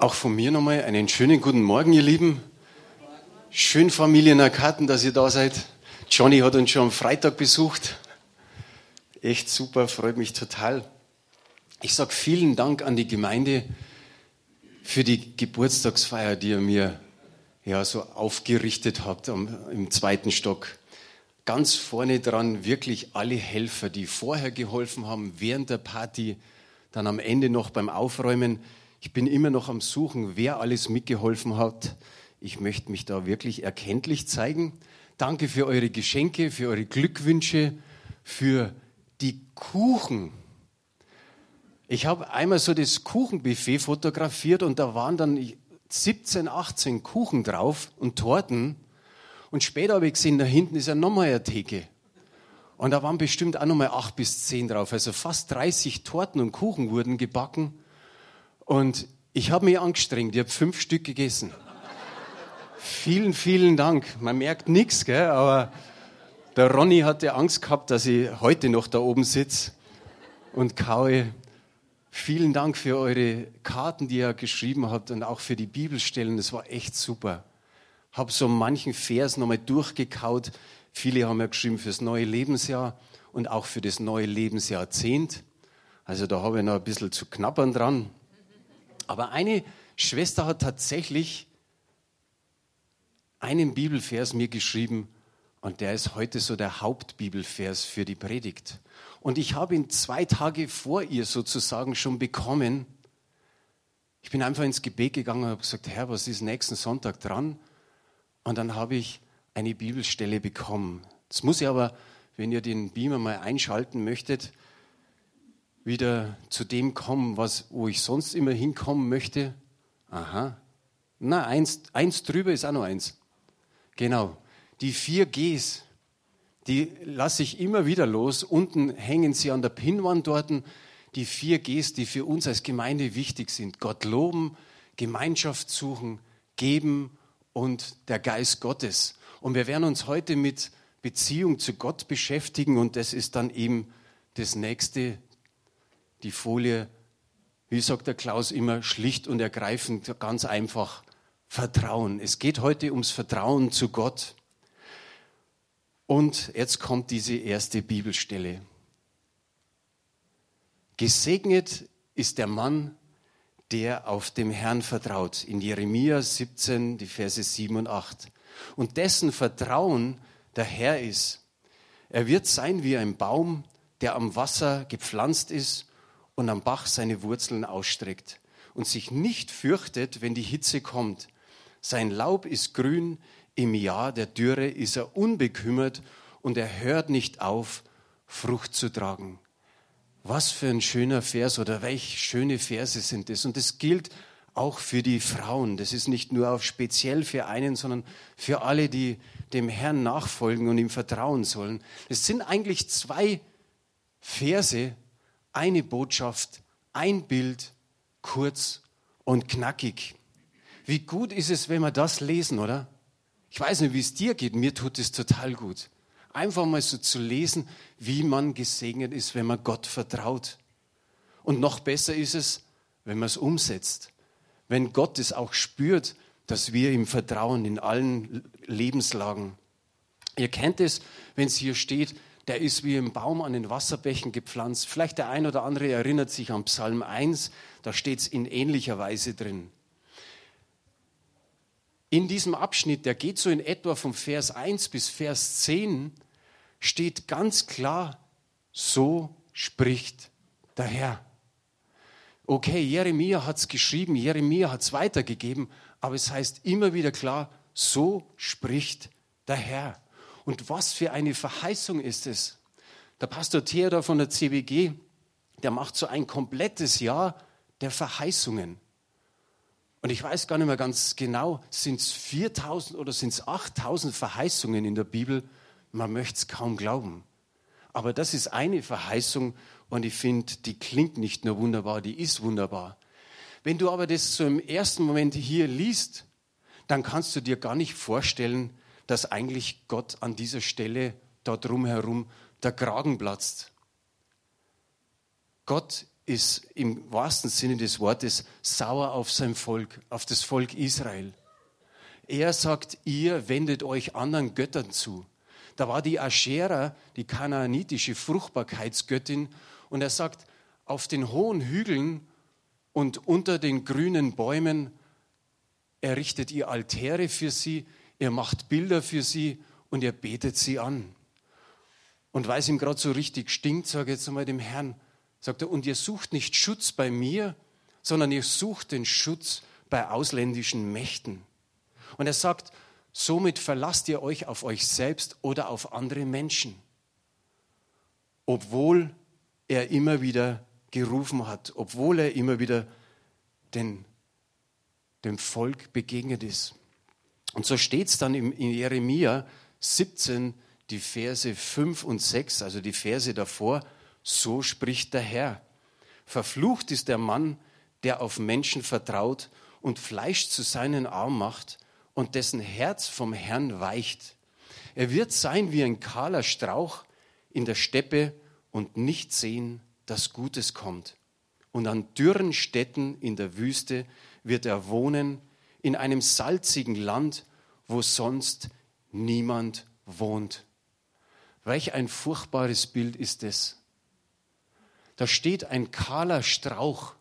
Auch von mir nochmal einen schönen guten Morgen, ihr Lieben. Schön Familienarkaten, dass ihr da seid. Johnny hat uns schon am Freitag besucht. Echt super, freut mich total. Ich sage vielen Dank an die Gemeinde für die Geburtstagsfeier, die ihr mir ja so aufgerichtet habt am, im zweiten Stock. Ganz vorne dran wirklich alle Helfer, die vorher geholfen haben, während der Party, dann am Ende noch beim Aufräumen. Ich bin immer noch am Suchen, wer alles mitgeholfen hat. Ich möchte mich da wirklich erkenntlich zeigen. Danke für eure Geschenke, für eure Glückwünsche, für die Kuchen. Ich habe einmal so das Kuchenbuffet fotografiert und da waren dann 17, 18 Kuchen drauf und Torten. Und später habe ich gesehen, da hinten ist ja nochmal eine Theke. Und da waren bestimmt auch nochmal acht bis zehn drauf. Also fast 30 Torten und Kuchen wurden gebacken. Und ich habe mich angestrengt, ich habe fünf Stück gegessen. vielen, vielen Dank. Man merkt nichts, aber der Ronny hatte Angst gehabt, dass ich heute noch da oben sitze und kaue. Vielen Dank für eure Karten, die ihr geschrieben habt und auch für die Bibelstellen. Das war echt super. Habe so manchen Vers nochmal durchgekaut. Viele haben ja geschrieben fürs neue Lebensjahr und auch für das neue Lebensjahrzehnt. Also da habe ich noch ein bisschen zu knappern dran. Aber eine Schwester hat tatsächlich einen Bibelvers mir geschrieben und der ist heute so der Hauptbibelvers für die Predigt. Und ich habe ihn zwei Tage vor ihr sozusagen schon bekommen. Ich bin einfach ins Gebet gegangen und habe gesagt, Herr, was ist nächsten Sonntag dran? Und dann habe ich eine Bibelstelle bekommen. Jetzt muss ich aber, wenn ihr den Beamer mal einschalten möchtet, wieder zu dem kommen, was, wo ich sonst immer hinkommen möchte. Aha. Na, eins, eins drüber ist auch noch eins. Genau. Die vier Gs, die lasse ich immer wieder los. Unten hängen sie an der Pinnwand dort. Die vier Gs, die für uns als Gemeinde wichtig sind. Gott loben, Gemeinschaft suchen, geben und der Geist Gottes. Und wir werden uns heute mit Beziehung zu Gott beschäftigen und das ist dann eben das nächste die Folie, wie sagt der Klaus immer, schlicht und ergreifend, ganz einfach, Vertrauen. Es geht heute ums Vertrauen zu Gott. Und jetzt kommt diese erste Bibelstelle. Gesegnet ist der Mann, der auf dem Herrn vertraut. In Jeremia 17, die Verse 7 und 8. Und dessen Vertrauen der Herr ist. Er wird sein wie ein Baum, der am Wasser gepflanzt ist und am Bach seine Wurzeln ausstreckt und sich nicht fürchtet, wenn die Hitze kommt. Sein Laub ist grün, im Jahr der Dürre ist er unbekümmert und er hört nicht auf, Frucht zu tragen. Was für ein schöner Vers oder welche schöne Verse sind das? Und das gilt auch für die Frauen. Das ist nicht nur auf speziell für einen, sondern für alle, die dem Herrn nachfolgen und ihm vertrauen sollen. Es sind eigentlich zwei Verse, eine Botschaft, ein Bild, kurz und knackig. Wie gut ist es, wenn wir das lesen, oder? Ich weiß nicht, wie es dir geht, mir tut es total gut. Einfach mal so zu lesen, wie man gesegnet ist, wenn man Gott vertraut. Und noch besser ist es, wenn man es umsetzt. Wenn Gott es auch spürt, dass wir ihm vertrauen in allen Lebenslagen. Ihr kennt es, wenn es hier steht, der ist wie ein Baum an den Wasserbächen gepflanzt. Vielleicht der ein oder andere erinnert sich an Psalm 1, da steht es in ähnlicher Weise drin. In diesem Abschnitt, der geht so in etwa vom Vers 1 bis Vers 10, steht ganz klar, so spricht der Herr. Okay, Jeremia hat es geschrieben, Jeremia hat es weitergegeben, aber es heißt immer wieder klar, so spricht der Herr. Und was für eine Verheißung ist es? Der Pastor Theodor von der CBG, der macht so ein komplettes Jahr der Verheißungen. Und ich weiß gar nicht mehr ganz genau, sind es 4000 oder sind es 8000 Verheißungen in der Bibel? Man möchte es kaum glauben. Aber das ist eine Verheißung und ich finde, die klingt nicht nur wunderbar, die ist wunderbar. Wenn du aber das so im ersten Moment hier liest, dann kannst du dir gar nicht vorstellen, dass eigentlich Gott an dieser Stelle da drumherum der Kragen platzt. Gott ist im wahrsten Sinne des Wortes sauer auf sein Volk, auf das Volk Israel. Er sagt, ihr wendet euch anderen Göttern zu. Da war die Aschera, die kanaanitische Fruchtbarkeitsgöttin, und er sagt, auf den hohen Hügeln und unter den grünen Bäumen errichtet ihr Altäre für sie, ihr macht Bilder für sie und ihr betet sie an. Und weil es ihm gerade so richtig stinkt, sage ich jetzt einmal dem Herrn, sagt er, und ihr sucht nicht Schutz bei mir, sondern ihr sucht den Schutz bei ausländischen Mächten. Und er sagt, somit verlasst ihr euch auf euch selbst oder auf andere Menschen, obwohl er immer wieder gerufen hat, obwohl er immer wieder den, dem Volk begegnet ist. Und so steht es dann in Jeremia 17, die Verse 5 und 6, also die Verse davor, so spricht der Herr. Verflucht ist der Mann, der auf Menschen vertraut und Fleisch zu seinen Arm macht und dessen Herz vom Herrn weicht. Er wird sein wie ein kahler Strauch in der Steppe und nicht sehen, dass Gutes kommt. Und an dürren Städten in der Wüste wird er wohnen, in einem salzigen Land, wo sonst niemand wohnt. Welch ein furchtbares Bild ist es. Da steht ein kahler Strauch.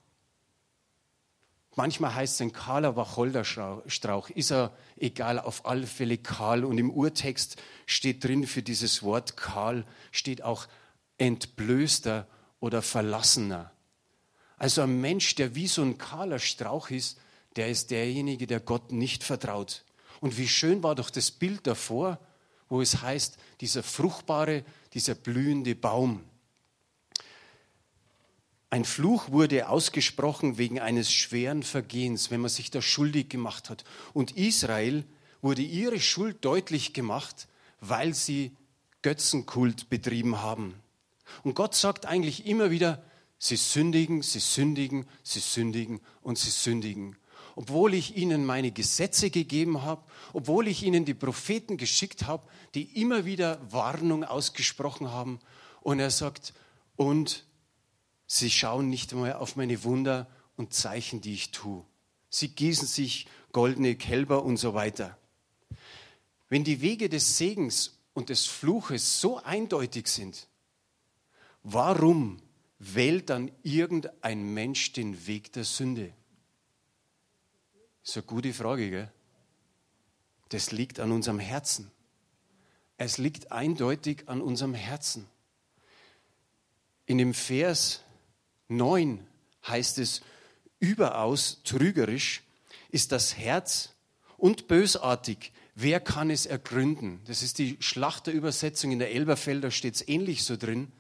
Manchmal heißt es ein kahler Wacholderstrauch. Ist er egal, auf alle Fälle kahl. Und im Urtext steht drin für dieses Wort kahl, steht auch entblößter oder verlassener. Also ein Mensch, der wie so ein kahler Strauch ist, der ist derjenige, der Gott nicht vertraut. Und wie schön war doch das Bild davor, wo es heißt, dieser fruchtbare, dieser blühende Baum. Ein Fluch wurde ausgesprochen wegen eines schweren Vergehens, wenn man sich da schuldig gemacht hat. Und Israel wurde ihre Schuld deutlich gemacht, weil sie Götzenkult betrieben haben. Und Gott sagt eigentlich immer wieder, sie sündigen, sie sündigen, sie sündigen und sie sündigen obwohl ich ihnen meine Gesetze gegeben habe, obwohl ich ihnen die Propheten geschickt habe, die immer wieder Warnung ausgesprochen haben. Und er sagt, und sie schauen nicht einmal auf meine Wunder und Zeichen, die ich tue. Sie gießen sich goldene Kälber und so weiter. Wenn die Wege des Segens und des Fluches so eindeutig sind, warum wählt dann irgendein Mensch den Weg der Sünde? Das ist eine gute Frage, gell? Das liegt an unserem Herzen. Es liegt eindeutig an unserem Herzen. In dem Vers 9 heißt es, überaus trügerisch ist das Herz und bösartig. Wer kann es ergründen? Das ist die Schlachterübersetzung in der Elberfelder, steht es ähnlich so drin.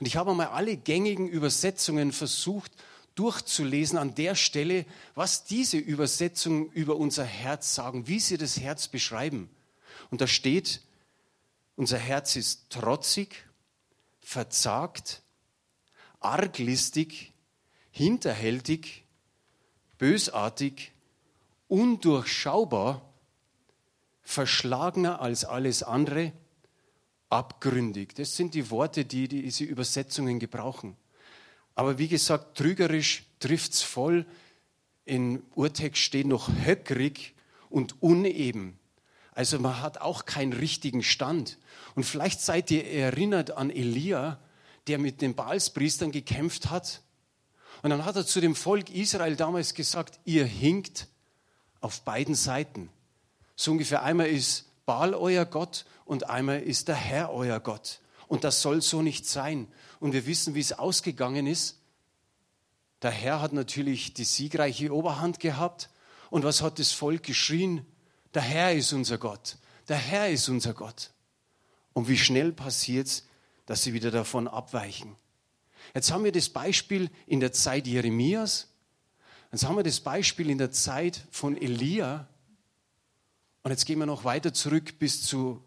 Und ich habe einmal alle gängigen Übersetzungen versucht durchzulesen an der Stelle, was diese Übersetzungen über unser Herz sagen, wie sie das Herz beschreiben. Und da steht, unser Herz ist trotzig, verzagt, arglistig, hinterhältig, bösartig, undurchschaubar, verschlagener als alles andere, abgründig. Das sind die Worte, die diese Übersetzungen gebrauchen. Aber wie gesagt, trügerisch trifft's voll. In Urtext steht noch höckrig und uneben. Also man hat auch keinen richtigen Stand. Und vielleicht seid ihr erinnert an Elia, der mit den Baalspriestern gekämpft hat. Und dann hat er zu dem Volk Israel damals gesagt, ihr hinkt auf beiden Seiten. So ungefähr einmal ist Baal euer Gott und einmal ist der Herr euer Gott. Und das soll so nicht sein. Und wir wissen, wie es ausgegangen ist. Der Herr hat natürlich die siegreiche Oberhand gehabt. Und was hat das Volk geschrien? Der Herr ist unser Gott. Der Herr ist unser Gott. Und wie schnell passiert es, dass sie wieder davon abweichen? Jetzt haben wir das Beispiel in der Zeit Jeremias. Jetzt haben wir das Beispiel in der Zeit von Elia. Und jetzt gehen wir noch weiter zurück bis zu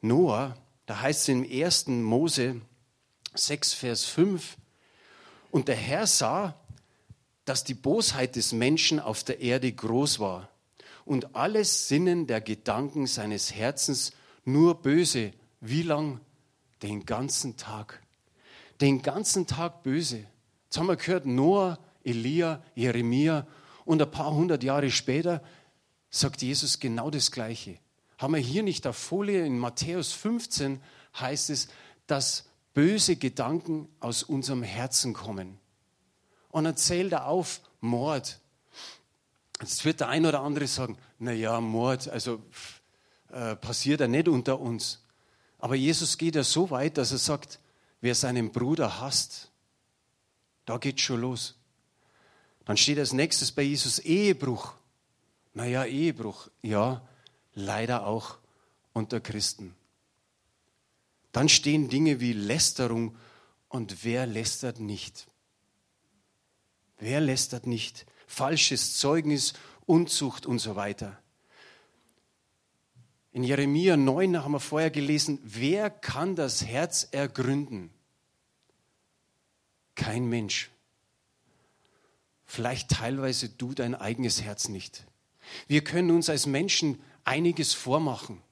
Noah. Da heißt es im 1. Mose 6, Vers 5, und der Herr sah, dass die Bosheit des Menschen auf der Erde groß war und alles Sinnen der Gedanken seines Herzens nur böse. Wie lang? Den ganzen Tag. Den ganzen Tag böse. Jetzt haben wir gehört, Noah, Elia, Jeremia und ein paar hundert Jahre später sagt Jesus genau das Gleiche. Haben wir hier nicht auf Folie in Matthäus 15 heißt es, dass böse Gedanken aus unserem Herzen kommen. Und dann zählt er auf Mord. Jetzt wird der ein oder andere sagen, na ja, Mord, also äh, passiert ja nicht unter uns. Aber Jesus geht ja so weit, dass er sagt, wer seinen Bruder hasst, da geht schon los. Dann steht als nächstes bei Jesus Ehebruch. Naja, Ehebruch, ja, leider auch unter Christen. Dann stehen Dinge wie Lästerung und wer lästert nicht? Wer lästert nicht? Falsches Zeugnis, Unzucht und so weiter. In Jeremia 9 haben wir vorher gelesen, wer kann das Herz ergründen? Kein Mensch. Vielleicht teilweise du dein eigenes Herz nicht. Wir können uns als Menschen einiges vormachen.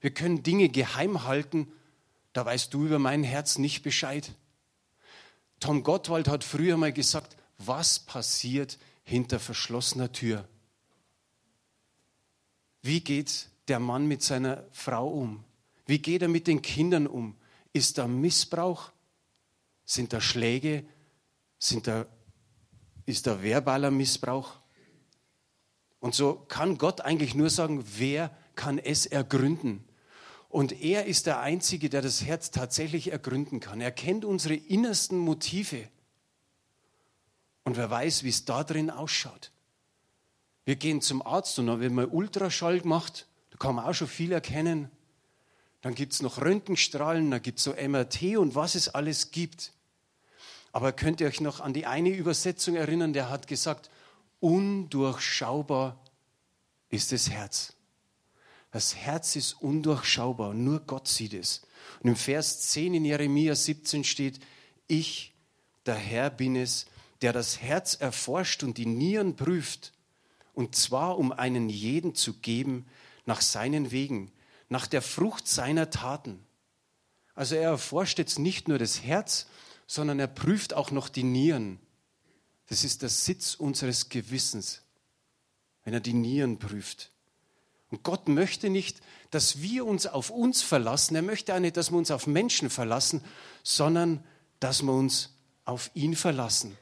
Wir können Dinge geheim halten, da weißt du über mein Herz nicht Bescheid. Tom Gottwald hat früher mal gesagt, was passiert hinter verschlossener Tür? Wie geht der Mann mit seiner Frau um? Wie geht er mit den Kindern um? Ist da Missbrauch? Sind da Schläge? Sind da, ist da verbaler Missbrauch? Und so kann Gott eigentlich nur sagen, wer kann es ergründen? Und er ist der Einzige, der das Herz tatsächlich ergründen kann. Er kennt unsere innersten Motive. Und wer weiß, wie es da drin ausschaut. Wir gehen zum Arzt und dann wird mal Ultraschall gemacht. Da kann man auch schon viel erkennen. Dann gibt es noch Röntgenstrahlen, dann gibt es so MRT und was es alles gibt. Aber könnt ihr euch noch an die eine Übersetzung erinnern, der hat gesagt, undurchschaubar ist das Herz. Das Herz ist undurchschaubar, nur Gott sieht es. Und im Vers 10 in Jeremia 17 steht, ich, der Herr bin es, der das Herz erforscht und die Nieren prüft, und zwar um einen jeden zu geben nach seinen Wegen, nach der Frucht seiner Taten. Also er erforscht jetzt nicht nur das Herz, sondern er prüft auch noch die Nieren. Das ist der Sitz unseres Gewissens, wenn er die Nieren prüft. Und Gott möchte nicht, dass wir uns auf uns verlassen. Er möchte auch nicht, dass wir uns auf Menschen verlassen, sondern dass wir uns auf ihn verlassen.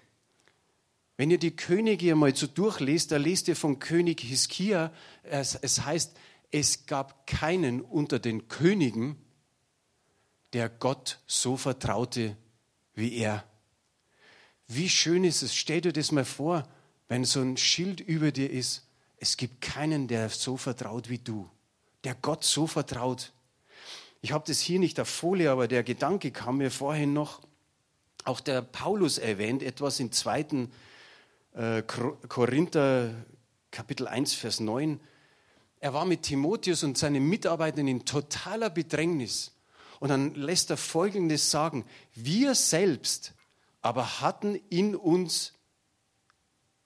Wenn ihr die Könige einmal so durchlest, da lest ihr von König Hiskia, es, es heißt, es gab keinen unter den Königen, der Gott so vertraute wie er. Wie schön ist es, stell dir das mal vor, wenn so ein Schild über dir ist es gibt keinen, der so vertraut wie du, der Gott so vertraut. Ich habe das hier nicht auf Folie, aber der Gedanke kam mir vorhin noch. Auch der Paulus erwähnt etwas im zweiten äh, Korinther Kapitel 1, Vers 9. Er war mit Timotheus und seinen Mitarbeitern in totaler Bedrängnis. Und dann lässt er Folgendes sagen. Wir selbst aber hatten in uns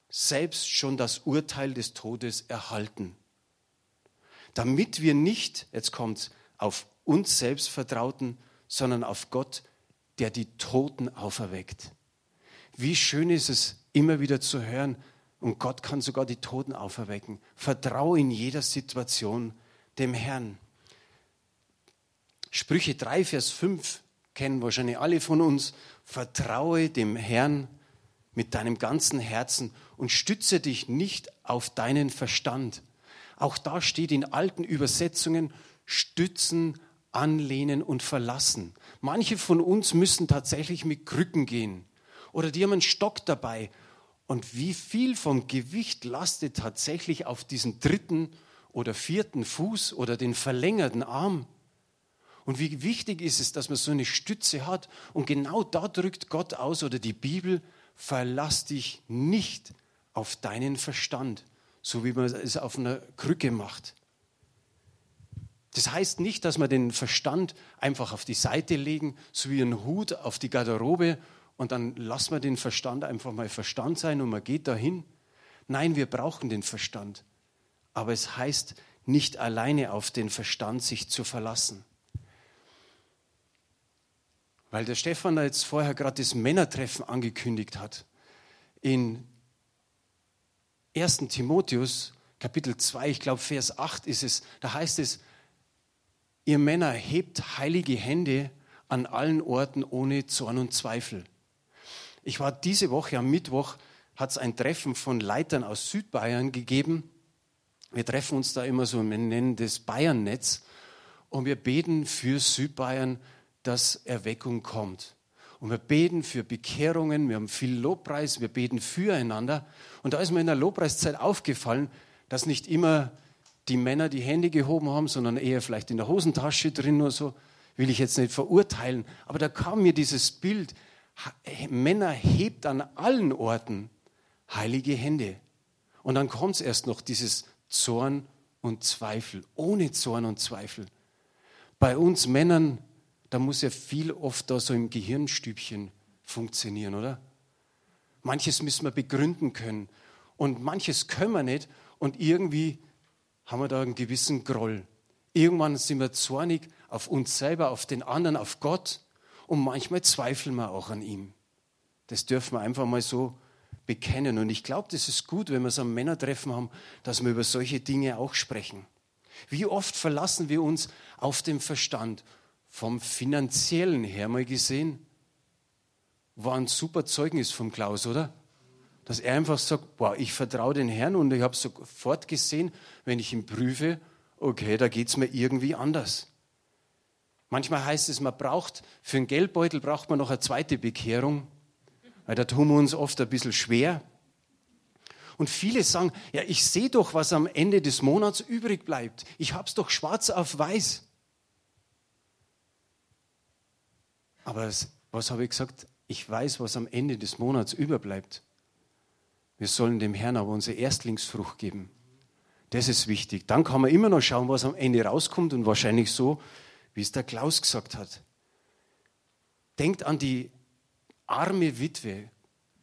selbst schon das Urteil des Todes erhalten. Damit wir nicht, jetzt kommt's, auf uns selbst vertrauten, sondern auf Gott, der die Toten auferweckt. Wie schön ist es, immer wieder zu hören, und Gott kann sogar die Toten auferwecken. Vertraue in jeder Situation dem Herrn. Sprüche 3, Vers 5 kennen wahrscheinlich alle von uns. Vertraue dem Herrn mit deinem ganzen Herzen und stütze dich nicht auf deinen Verstand. Auch da steht in alten Übersetzungen stützen, anlehnen und verlassen. Manche von uns müssen tatsächlich mit Krücken gehen oder die haben einen Stock dabei. Und wie viel vom Gewicht lastet tatsächlich auf diesen dritten oder vierten Fuß oder den verlängerten Arm? Und wie wichtig ist es, dass man so eine Stütze hat. Und genau da drückt Gott aus oder die Bibel, verlass dich nicht auf deinen Verstand, so wie man es auf einer Krücke macht. Das heißt nicht, dass wir den Verstand einfach auf die Seite legen, so wie ein Hut auf die Garderobe und dann lassen wir den Verstand einfach mal Verstand sein und man geht dahin. Nein, wir brauchen den Verstand. Aber es heißt nicht alleine auf den Verstand sich zu verlassen. Weil der Stefan da jetzt vorher gerade das Männertreffen angekündigt hat. In 1. Timotheus, Kapitel 2, ich glaube Vers 8 ist es, da heißt es, ihr Männer hebt heilige Hände an allen Orten ohne Zorn und Zweifel. Ich war diese Woche am Mittwoch, hat es ein Treffen von Leitern aus Südbayern gegeben. Wir treffen uns da immer so, wir nennen das Bayernnetz. Und wir beten für Südbayern, dass Erweckung kommt. Und wir beten für Bekehrungen, wir haben viel Lobpreis, wir beten füreinander. Und da ist mir in der Lobpreiszeit aufgefallen, dass nicht immer die Männer die Hände gehoben haben, sondern eher vielleicht in der Hosentasche drin oder so. Will ich jetzt nicht verurteilen. Aber da kam mir dieses Bild, Männer hebt an allen Orten heilige Hände. Und dann kommt es erst noch dieses Zorn und Zweifel, ohne Zorn und Zweifel. Bei uns Männern, da muss ja viel oft da so im Gehirnstübchen funktionieren, oder? Manches müssen wir begründen können und manches können wir nicht und irgendwie haben wir da einen gewissen Groll. Irgendwann sind wir zornig auf uns selber, auf den anderen, auf Gott und manchmal zweifeln wir auch an ihm. Das dürfen wir einfach mal so bekennen. Und ich glaube, das ist gut, wenn wir so ein Männertreffen haben, dass wir über solche Dinge auch sprechen. Wie oft verlassen wir uns auf den Verstand? Vom finanziellen her mal gesehen, war ein super Zeugnis vom Klaus, oder? Dass er einfach sagt, boah, ich vertraue den Herrn und ich habe sofort gesehen, wenn ich ihn prüfe, okay, da geht es mir irgendwie anders. Manchmal heißt es, man braucht, für einen Geldbeutel braucht man noch eine zweite Bekehrung, weil da tun wir uns oft ein bisschen schwer. Und viele sagen, ja, ich sehe doch, was am Ende des Monats übrig bleibt. Ich habe es doch schwarz auf weiß. Aber was habe ich gesagt? Ich weiß, was am Ende des Monats überbleibt. Wir sollen dem Herrn aber unsere Erstlingsfrucht geben. Das ist wichtig. Dann kann man immer noch schauen, was am Ende rauskommt und wahrscheinlich so, wie es der Klaus gesagt hat. Denkt an die arme Witwe.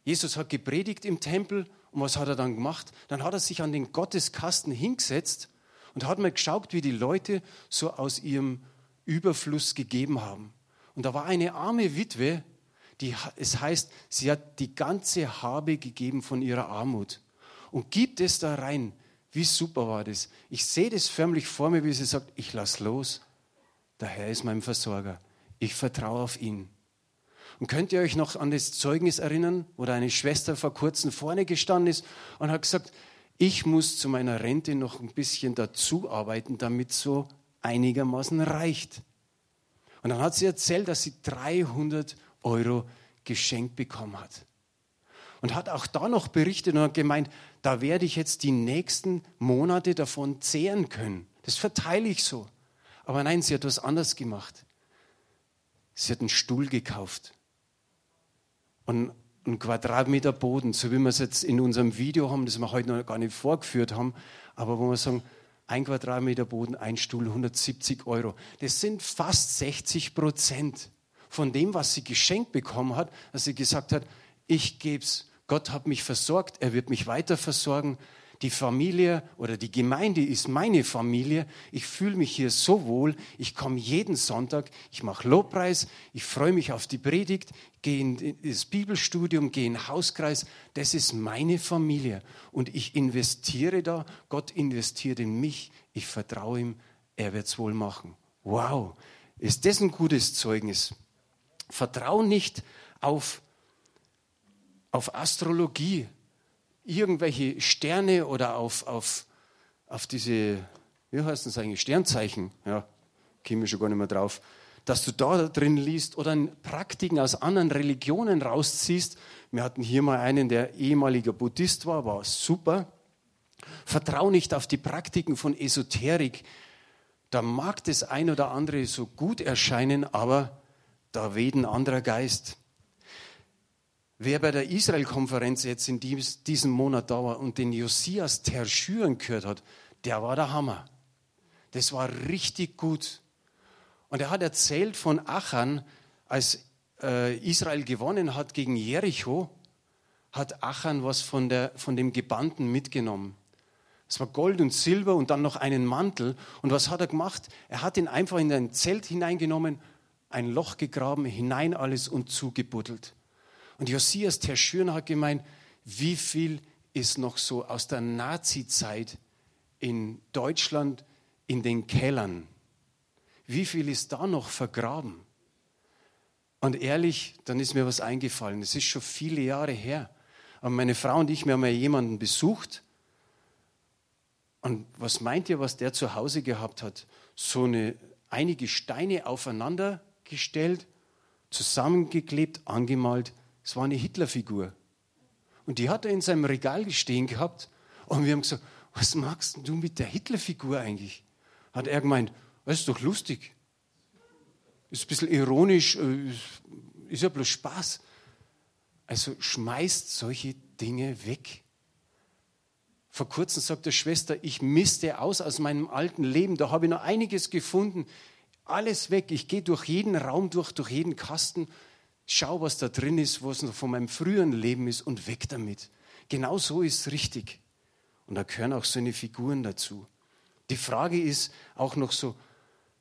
Jesus hat gepredigt im Tempel und was hat er dann gemacht? Dann hat er sich an den Gotteskasten hingesetzt und hat mal geschaut, wie die Leute so aus ihrem Überfluss gegeben haben. Und da war eine arme Witwe, die, es heißt, sie hat die ganze Habe gegeben von ihrer Armut und gibt es da rein. Wie super war das? Ich sehe das förmlich vor mir, wie sie sagt, ich lass los. Der Herr ist mein Versorger. Ich vertraue auf ihn. Und könnt ihr euch noch an das Zeugnis erinnern, wo da eine Schwester vor kurzem vorne gestanden ist und hat gesagt, ich muss zu meiner Rente noch ein bisschen dazu arbeiten, damit so einigermaßen reicht. Und dann hat sie erzählt, dass sie 300 Euro geschenkt bekommen hat. Und hat auch da noch berichtet und hat gemeint, da werde ich jetzt die nächsten Monate davon zehren können. Das verteile ich so. Aber nein, sie hat was anderes gemacht. Sie hat einen Stuhl gekauft. Und einen Quadratmeter Boden, so wie wir es jetzt in unserem Video haben, das wir heute noch gar nicht vorgeführt haben, aber wo wir sagen, ein Quadratmeter Boden, ein Stuhl, 170 Euro. Das sind fast 60 Prozent von dem, was sie geschenkt bekommen hat, dass sie gesagt hat, ich gebe es, Gott hat mich versorgt, er wird mich weiter versorgen, die Familie oder die Gemeinde ist meine Familie. Ich fühle mich hier so wohl. Ich komme jeden Sonntag, ich mache Lobpreis, ich freue mich auf die Predigt, gehe in das Bibelstudium, gehe in den Hauskreis. Das ist meine Familie. Und ich investiere da. Gott investiert in mich. Ich vertraue ihm. Er wird es wohl machen. Wow. Ist das ein gutes Zeugnis? Vertrau nicht auf, auf Astrologie irgendwelche Sterne oder auf, auf, auf diese, wie heißt das eigentlich, Sternzeichen, ja, käme schon gar nicht mehr drauf, dass du da drin liest oder Praktiken aus anderen Religionen rausziehst. Wir hatten hier mal einen, der ehemaliger Buddhist war, war super. Vertrau nicht auf die Praktiken von Esoterik. Da mag das ein oder andere so gut erscheinen, aber da weht ein anderer Geist. Wer bei der Israel-Konferenz jetzt in diesem Monat da war und den Josias Terschüren gehört hat, der war der Hammer. Das war richtig gut. Und er hat erzählt von Achan, als äh, Israel gewonnen hat gegen Jericho, hat Achan was von, der, von dem Gebannten mitgenommen. Es war Gold und Silber und dann noch einen Mantel. Und was hat er gemacht? Er hat ihn einfach in ein Zelt hineingenommen ein Loch gegraben, hinein alles und zugebuddelt. Und Josias der Schürner hat gemeint, wie viel ist noch so aus der Nazi-Zeit in Deutschland in den Kellern? Wie viel ist da noch vergraben? Und ehrlich, dann ist mir was eingefallen. Es ist schon viele Jahre her. Aber meine Frau und ich, wir haben ja jemanden besucht. Und was meint ihr, was der zu Hause gehabt hat? So eine, einige Steine aufeinander gestellt, zusammengeklebt, angemalt. Es war eine Hitlerfigur. Und die hat er in seinem Regal stehen gehabt. Und wir haben gesagt, was magst du mit der Hitlerfigur eigentlich? Hat er gemeint, das ist doch lustig. Ist ein bisschen ironisch, äh, ist ja bloß Spaß. Also schmeißt solche Dinge weg. Vor kurzem sagt der Schwester, ich misste aus aus meinem alten Leben. Da habe ich noch einiges gefunden. Alles weg. Ich gehe durch jeden Raum durch, durch jeden Kasten, schau, was da drin ist, was noch von meinem früheren Leben ist und weg damit. Genau so ist es richtig. Und da gehören auch so eine Figuren dazu. Die Frage ist auch noch so,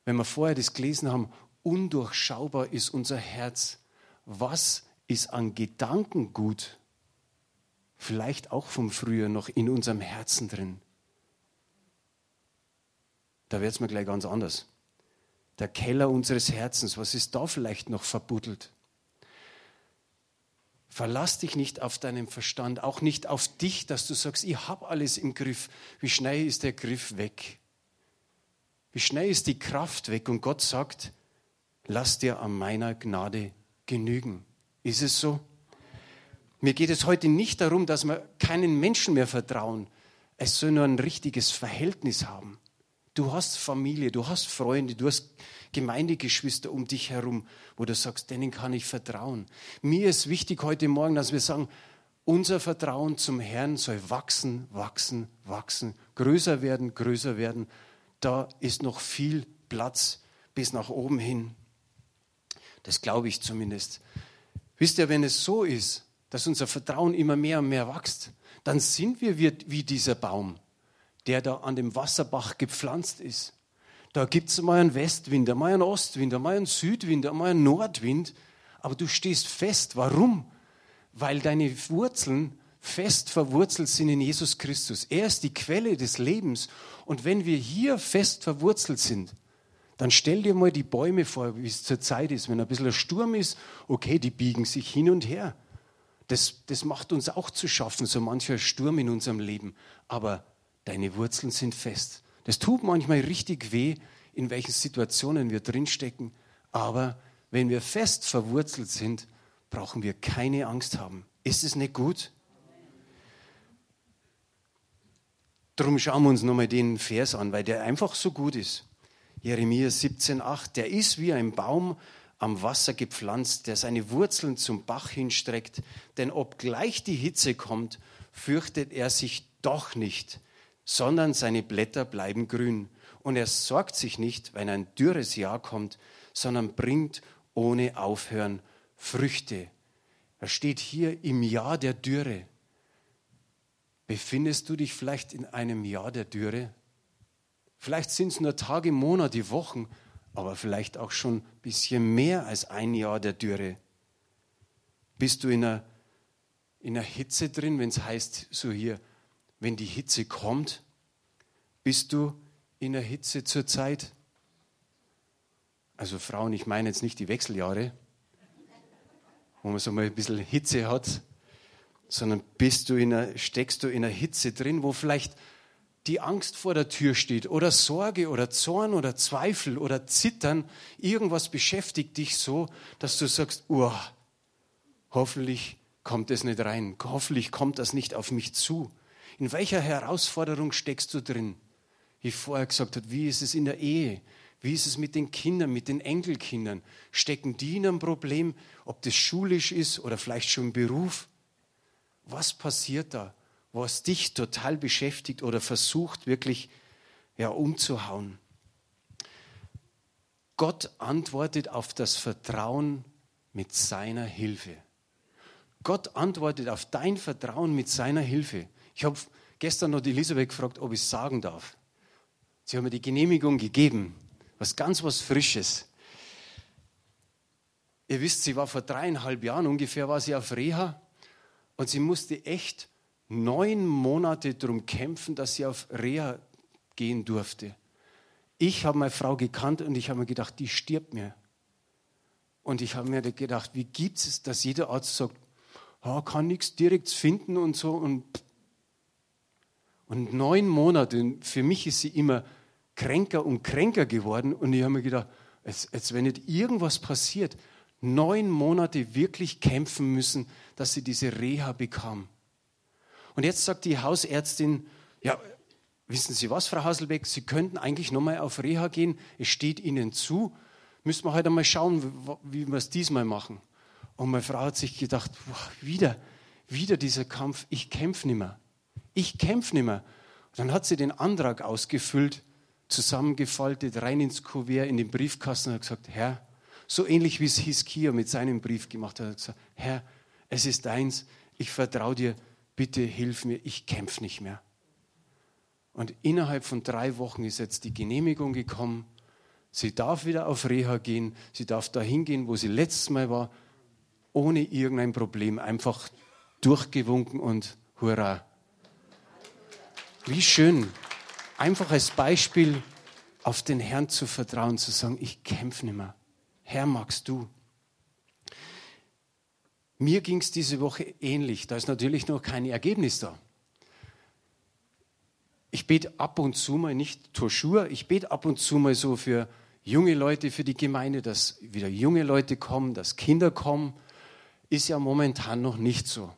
wenn wir vorher das gelesen haben, undurchschaubar ist unser Herz. Was ist an Gedankengut vielleicht auch vom Früher noch in unserem Herzen drin? Da wird es mir gleich ganz anders. Der Keller unseres Herzens, was ist da vielleicht noch verbuddelt? Verlass dich nicht auf deinen Verstand, auch nicht auf dich, dass du sagst, ich habe alles im Griff. Wie schnell ist der Griff weg? Wie schnell ist die Kraft weg? Und Gott sagt, lass dir an meiner Gnade genügen. Ist es so? Mir geht es heute nicht darum, dass wir keinen Menschen mehr vertrauen. Es soll nur ein richtiges Verhältnis haben. Du hast Familie, du hast Freunde, du hast Gemeindegeschwister um dich herum, wo du sagst, denen kann ich vertrauen. Mir ist wichtig heute Morgen, dass wir sagen, unser Vertrauen zum Herrn soll wachsen, wachsen, wachsen, größer werden, größer werden. Da ist noch viel Platz bis nach oben hin. Das glaube ich zumindest. Wisst ihr, wenn es so ist, dass unser Vertrauen immer mehr und mehr wächst, dann sind wir wie, dieser Baum, der da an dem Wasserbach gepflanzt ist. Da gibt es mal einen Westwind, mal einen Ostwind, mal einen Südwind, mal einen Nordwind, aber du stehst fest. Warum? Weil deine Wurzeln fest verwurzelt sind in Jesus Christus. Er ist die Quelle des Lebens. Und wenn wir hier fest verwurzelt sind, dann stell dir mal die Bäume vor, wie es zur Zeit ist. Wenn ein bisschen ein Sturm ist, okay, die biegen sich hin und her. Das, das macht uns auch zu schaffen, so mancher Sturm in unserem Leben. Aber deine Wurzeln sind fest. Das tut manchmal richtig weh, in welchen Situationen wir drinstecken. Aber wenn wir fest verwurzelt sind, brauchen wir keine Angst haben. Ist es nicht gut? Darum schauen wir uns nochmal den Vers an, weil der einfach so gut ist. Jeremia 17,8, der ist wie ein Baum am Wasser gepflanzt, der seine Wurzeln zum Bach hinstreckt, denn obgleich die Hitze kommt, fürchtet er sich doch nicht, sondern seine Blätter bleiben grün. Und er sorgt sich nicht, wenn ein dürres Jahr kommt, sondern bringt ohne Aufhören Früchte. Er steht hier im Jahr der Dürre. Befindest du dich vielleicht in einem Jahr der Dürre? Vielleicht sind es nur Tage, Monate, Wochen, aber vielleicht auch schon ein bisschen mehr als ein Jahr der Dürre. Bist du in einer, in einer Hitze drin, wenn es heißt, so hier, wenn die Hitze kommt, bist du in der Hitze zur Zeit? Also Frauen, ich meine jetzt nicht die Wechseljahre, wo man so mal ein bisschen Hitze hat, sondern bist du in einer, steckst du in einer Hitze drin, wo vielleicht die Angst vor der Tür steht oder Sorge oder Zorn oder Zweifel oder Zittern, irgendwas beschäftigt dich so, dass du sagst, hoffentlich kommt es nicht rein, hoffentlich kommt das nicht auf mich zu. In welcher Herausforderung steckst du drin? Wie vorher gesagt hat, wie ist es in der Ehe? Wie ist es mit den Kindern, mit den Enkelkindern? Stecken die in einem Problem, ob das schulisch ist oder vielleicht schon im Beruf? Was passiert da? was dich total beschäftigt oder versucht wirklich ja, umzuhauen. Gott antwortet auf das Vertrauen mit seiner Hilfe. Gott antwortet auf dein Vertrauen mit seiner Hilfe. Ich habe gestern noch die Elisabeth gefragt, ob ich es sagen darf. Sie haben mir die Genehmigung gegeben. Was ganz was Frisches. ihr wisst, sie war vor dreieinhalb Jahren ungefähr, war sie auf Reha und sie musste echt neun Monate darum kämpfen, dass sie auf Reha gehen durfte. Ich habe meine Frau gekannt und ich habe mir gedacht, die stirbt mir. Und ich habe mir gedacht, wie gibt es, dass jeder Arzt sagt, oh, kann nichts direkt finden und so. Und, und neun Monate, für mich ist sie immer kränker und kränker geworden. Und ich habe mir gedacht, als, als wenn nicht irgendwas passiert, neun Monate wirklich kämpfen müssen, dass sie diese Reha bekam. Und jetzt sagt die Hausärztin, ja, wissen Sie was, Frau Haselbeck, Sie könnten eigentlich nochmal auf Reha gehen, es steht Ihnen zu, müssen wir heute halt einmal schauen, wie wir es diesmal machen. Und meine Frau hat sich gedacht, boah, wieder, wieder dieser Kampf, ich kämpfe nicht mehr. Ich kämpfe nicht mehr. Und dann hat sie den Antrag ausgefüllt, zusammengefaltet, rein ins Kuvert, in den Briefkasten und hat gesagt, Herr, so ähnlich wie es Hiskia mit seinem Brief gemacht hat, hat gesagt, Herr, es ist deins, ich vertraue dir, bitte hilf mir, ich kämpfe nicht mehr. Und innerhalb von drei Wochen ist jetzt die Genehmigung gekommen. Sie darf wieder auf Reha gehen, sie darf dahin gehen, wo sie letztes Mal war, ohne irgendein Problem, einfach durchgewunken und hurra. Wie schön, einfach als Beispiel auf den Herrn zu vertrauen, zu sagen, ich kämpfe nicht mehr. Herr, magst du? Mir ging es diese Woche ähnlich. Da ist natürlich noch kein Ergebnis da. Ich bete ab und zu mal, nicht Toschur, ich bete ab und zu mal so für junge Leute, für die Gemeinde, dass wieder junge Leute kommen, dass Kinder kommen. Ist ja momentan noch nicht so.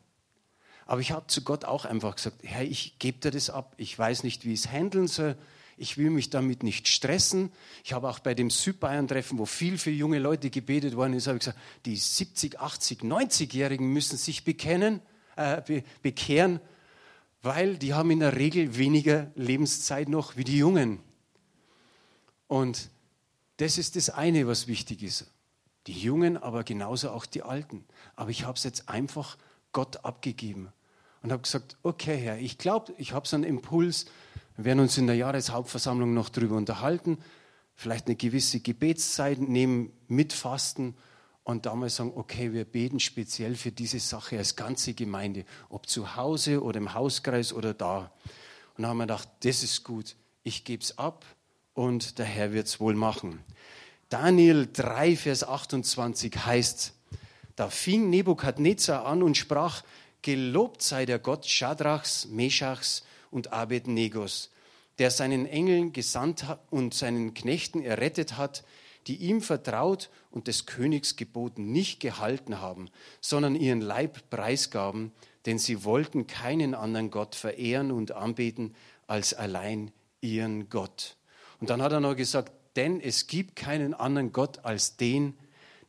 Aber ich habe zu Gott auch einfach gesagt, Herr, ich gebe dir das ab. Ich weiß nicht, wie ich es handeln soll. Ich will mich damit nicht stressen. Ich habe auch bei dem Südbayern-Treffen, wo viel für junge Leute gebetet worden ist, habe ich gesagt, die 70, 80, 90-Jährigen müssen sich bekennen, äh, be bekehren, weil die haben in der Regel weniger Lebenszeit noch wie die Jungen. Und das ist das eine, was wichtig ist. Die Jungen, aber genauso auch die Alten. Aber ich habe es jetzt einfach Gott abgegeben und habe gesagt, okay Herr, ich glaube, ich habe so einen Impuls, wir werden uns in der Jahreshauptversammlung noch darüber unterhalten, vielleicht eine gewisse Gebetszeit nehmen, mitfasten und damals sagen, okay, wir beten speziell für diese Sache als ganze Gemeinde, ob zu Hause oder im Hauskreis oder da. Und dann haben wir gedacht, das ist gut, ich gebe es ab und der Herr wird es wohl machen. Daniel 3, Vers 28 heißt, da fing Nebukadnezar an und sprach, Gelobt sei der Gott Schadrachs, Meschachs und Abednegos, der seinen Engeln gesandt und seinen Knechten errettet hat, die ihm vertraut und des Königs Geboten nicht gehalten haben, sondern ihren Leib preisgaben, denn sie wollten keinen anderen Gott verehren und anbeten als allein ihren Gott. Und dann hat er noch gesagt, denn es gibt keinen anderen Gott als den,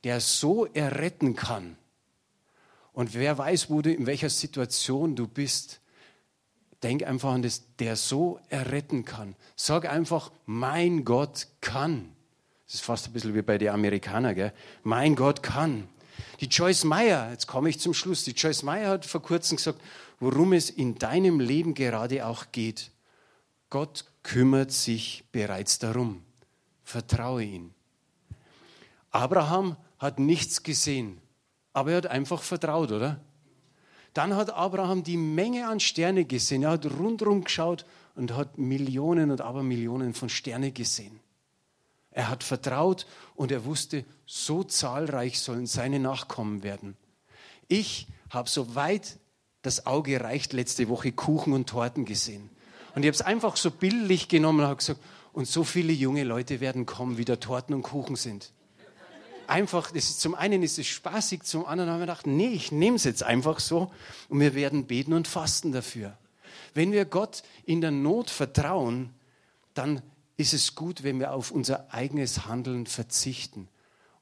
der so erretten kann und wer weiß, wo du, in welcher Situation du bist, denk einfach an das, der so erretten kann. Sag einfach, mein Gott kann. Das ist fast ein bisschen wie bei den Amerikanern, gell? Mein Gott kann. Die Joyce Meyer, jetzt komme ich zum Schluss, die Joyce Meyer hat vor kurzem gesagt, worum es in deinem Leben gerade auch geht. Gott kümmert sich bereits darum. Vertraue ihm. Abraham hat nichts gesehen. Aber er hat einfach vertraut, oder? Dann hat Abraham die Menge an Sterne gesehen. Er hat rundherum geschaut und hat Millionen und Abermillionen von Sterne gesehen. Er hat vertraut und er wusste, so zahlreich sollen seine Nachkommen werden. Ich habe so weit das Auge reicht letzte Woche Kuchen und Torten gesehen. Und ich habe es einfach so bildlich genommen und habe gesagt, und so viele junge Leute werden kommen, wie da Torten und Kuchen sind einfach, das ist, zum einen ist es spaßig, zum anderen haben wir gedacht, nee, ich nehme es jetzt einfach so und wir werden beten und fasten dafür. Wenn wir Gott in der Not vertrauen, dann ist es gut, wenn wir auf unser eigenes Handeln verzichten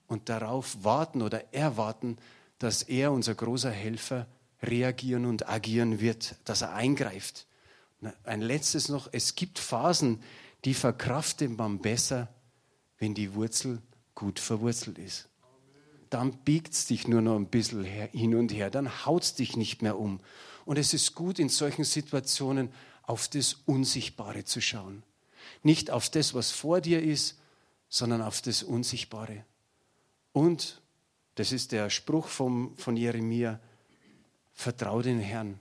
und darauf warten oder erwarten, dass er, unser großer Helfer, reagieren und agieren wird, dass er eingreift. Ein letztes noch, es gibt Phasen, die verkraftet man besser, wenn die Wurzel gut verwurzelt ist. Dann biegt es dich nur noch ein bisschen hin und her, dann haut es dich nicht mehr um. Und es ist gut, in solchen Situationen auf das Unsichtbare zu schauen. Nicht auf das, was vor dir ist, sondern auf das Unsichtbare. Und Das ist der Spruch vom, von Jeremia. Vertrau den Herrn.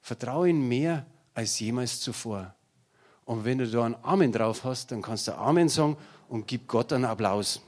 Vertrau ihn mehr als jemals zuvor. Und wenn du da einen Amen drauf hast, dann kannst du Amen sagen und gib Gott einen Applaus.